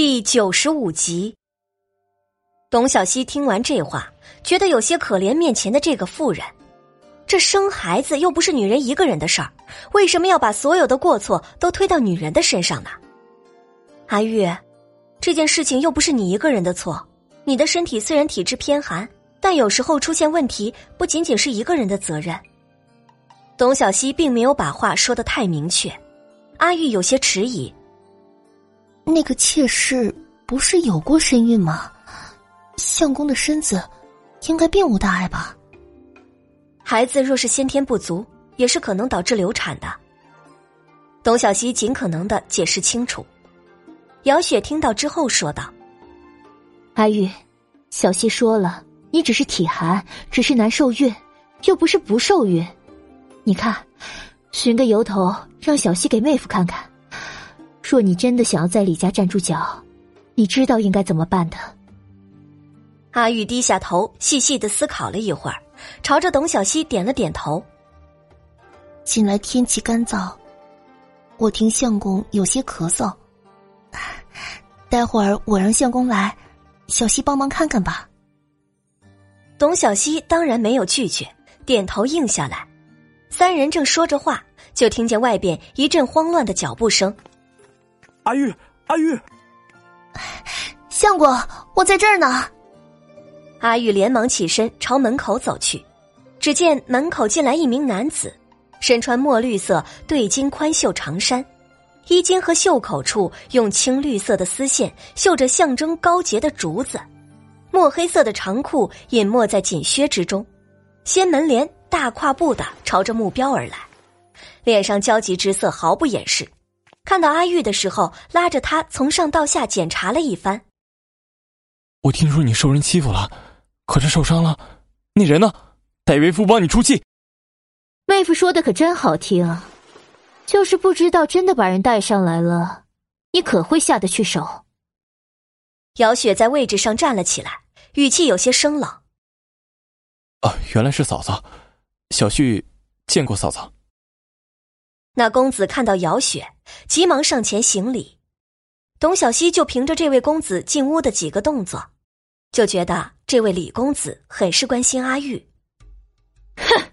第九十五集，董小希听完这话，觉得有些可怜面前的这个妇人。这生孩子又不是女人一个人的事儿，为什么要把所有的过错都推到女人的身上呢？阿玉，这件事情又不是你一个人的错。你的身体虽然体质偏寒，但有时候出现问题不仅仅是一个人的责任。董小希并没有把话说的太明确，阿玉有些迟疑。那个妾室不是有过身孕吗？相公的身子应该并无大碍吧？孩子若是先天不足，也是可能导致流产的。董小希尽可能的解释清楚。姚雪听到之后说道：“阿玉，小希说了，你只是体寒，只是难受孕，又不是不受孕。你看，寻个由头让小希给妹夫看看。”若你真的想要在李家站住脚，你知道应该怎么办的。阿玉低下头，细细的思考了一会儿，朝着董小希点了点头。近来天气干燥，我听相公有些咳嗽，待会儿我让相公来，小希帮忙看看吧。董小希当然没有拒绝，点头应下来。三人正说着话，就听见外边一阵慌乱的脚步声。阿玉，阿玉，相公，我在这儿呢。阿玉连忙起身朝门口走去，只见门口进来一名男子，身穿墨绿色对襟宽袖长衫，衣襟和袖口处用青绿色的丝线绣着象征高洁的竹子，墨黑色的长裤隐没在锦靴之中，掀门帘，大跨步的朝着目标而来，脸上焦急之色毫不掩饰。看到阿玉的时候，拉着他从上到下检查了一番。我听说你受人欺负了，可是受伤了，那人呢？带为夫帮你出气。妹夫说的可真好听，就是不知道真的把人带上来了，你可会下得去手？姚雪在位置上站了起来，语气有些生冷。啊，原来是嫂嫂，小旭见过嫂嫂。那公子看到姚雪，急忙上前行礼。董小希就凭着这位公子进屋的几个动作，就觉得这位李公子很是关心阿玉。哼，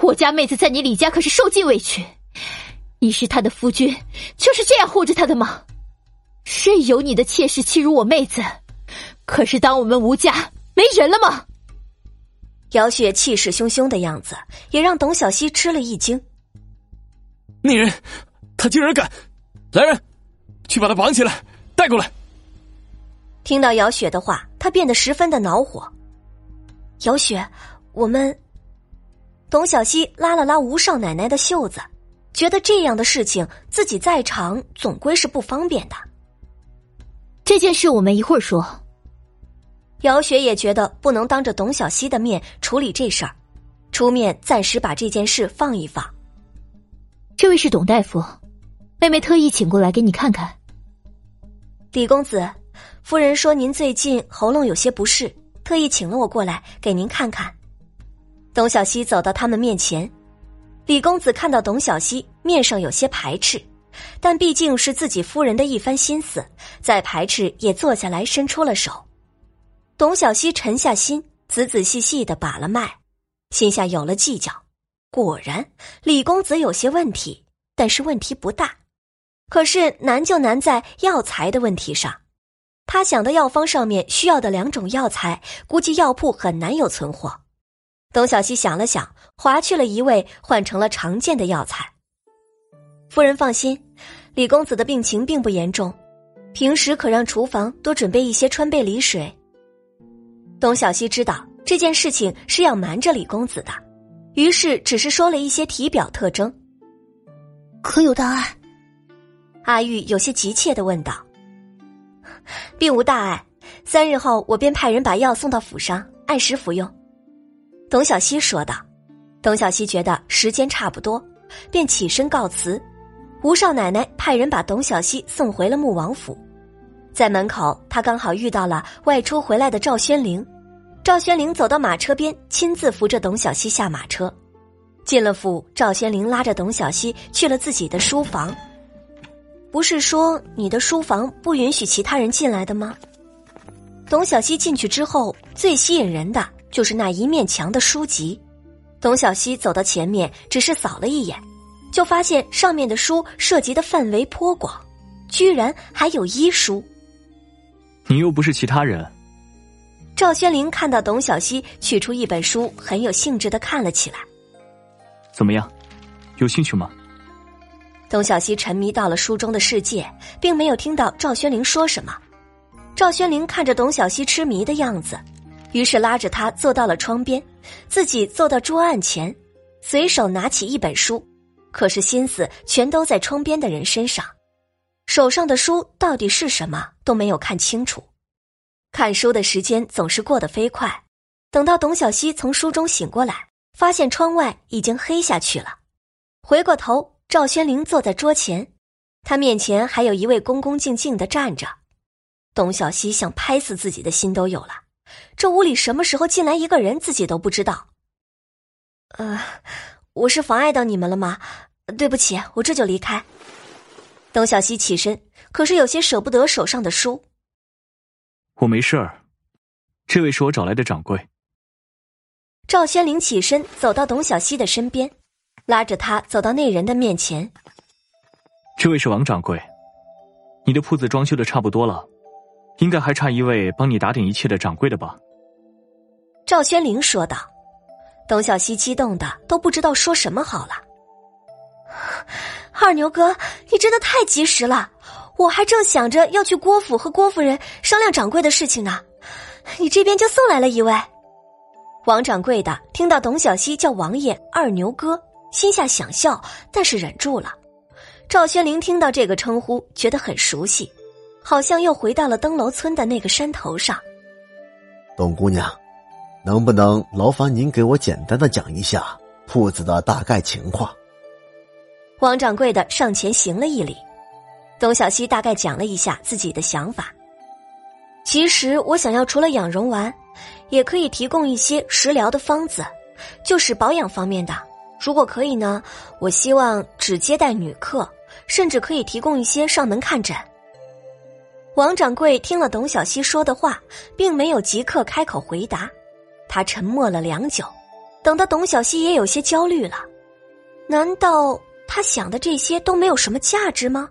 我家妹子在你李家可是受尽委屈，你是他的夫君，就是这样护着他的吗？任由你的妾室欺辱我妹子，可是当我们吴家没人了吗？姚雪气势汹汹的样子，也让董小希吃了一惊。那人，他竟然敢！来人，去把他绑起来，带过来。听到姚雪的话，他变得十分的恼火。姚雪，我们……董小希拉了拉吴少奶奶的袖子，觉得这样的事情自己在场总归是不方便的。这件事我们一会儿说。姚雪也觉得不能当着董小希的面处理这事儿，出面暂时把这件事放一放。这位是董大夫，妹妹特意请过来给你看看。李公子，夫人说您最近喉咙有些不适，特意请了我过来给您看看。董小希走到他们面前，李公子看到董小希面上有些排斥，但毕竟是自己夫人的一番心思，再排斥也坐下来伸出了手。董小希沉下心，仔仔细细的把了脉，心下有了计较。果然，李公子有些问题，但是问题不大。可是难就难在药材的问题上。他想的药方上面需要的两种药材，估计药铺很难有存货。董小西想了想，划去了一味，换成了常见的药材。夫人放心，李公子的病情并不严重，平时可让厨房多准备一些川贝梨水。董小西知道这件事情是要瞒着李公子的。于是，只是说了一些体表特征。可有大碍？阿玉有些急切的问道。并无大碍，三日后我便派人把药送到府上，按时服用。董小希说道。董小希觉得时间差不多，便起身告辞。吴少奶奶派人把董小希送回了穆王府，在门口，她刚好遇到了外出回来的赵宣灵。赵宣灵走到马车边，亲自扶着董小希下马车，进了府。赵宣灵拉着董小希去了自己的书房。不是说你的书房不允许其他人进来的吗？董小希进去之后，最吸引人的就是那一面墙的书籍。董小希走到前面，只是扫了一眼，就发现上面的书涉及的范围颇广，居然还有医书。你又不是其他人。赵宣灵看到董小希取出一本书，很有兴致的看了起来。怎么样，有兴趣吗？董小希沉迷到了书中的世界，并没有听到赵宣灵说什么。赵宣灵看着董小希痴迷的样子，于是拉着他坐到了窗边，自己坐到桌案前，随手拿起一本书，可是心思全都在窗边的人身上，手上的书到底是什么都没有看清楚。看书的时间总是过得飞快，等到董小希从书中醒过来，发现窗外已经黑下去了。回过头，赵宣灵坐在桌前，他面前还有一位恭恭敬敬的站着。董小希想拍死自己的心都有了。这屋里什么时候进来一个人，自己都不知道。呃，我是妨碍到你们了吗？对不起，我这就离开。董小希起身，可是有些舍不得手上的书。我没事儿，这位是我找来的掌柜。赵轩灵起身走到董小希的身边，拉着他走到那人的面前。这位是王掌柜，你的铺子装修的差不多了，应该还差一位帮你打点一切的掌柜的吧？赵轩灵说道。董小希激动的都不知道说什么好了。二牛哥，你真的太及时了。我还正想着要去郭府和郭夫人商量掌柜的事情呢，你这边就送来了一位王掌柜的。听到董小希叫王爷二牛哥，心下想笑，但是忍住了。赵轩灵听到这个称呼，觉得很熟悉，好像又回到了登楼村的那个山头上。董姑娘，能不能劳烦您给我简单的讲一下铺子的大概情况？王掌柜的上前行了一礼。董小希大概讲了一下自己的想法。其实我想要除了养荣丸，也可以提供一些食疗的方子，就是保养方面的。如果可以呢，我希望只接待女客，甚至可以提供一些上门看诊。王掌柜听了董小希说的话，并没有即刻开口回答，他沉默了良久，等到董小希也有些焦虑了。难道他想的这些都没有什么价值吗？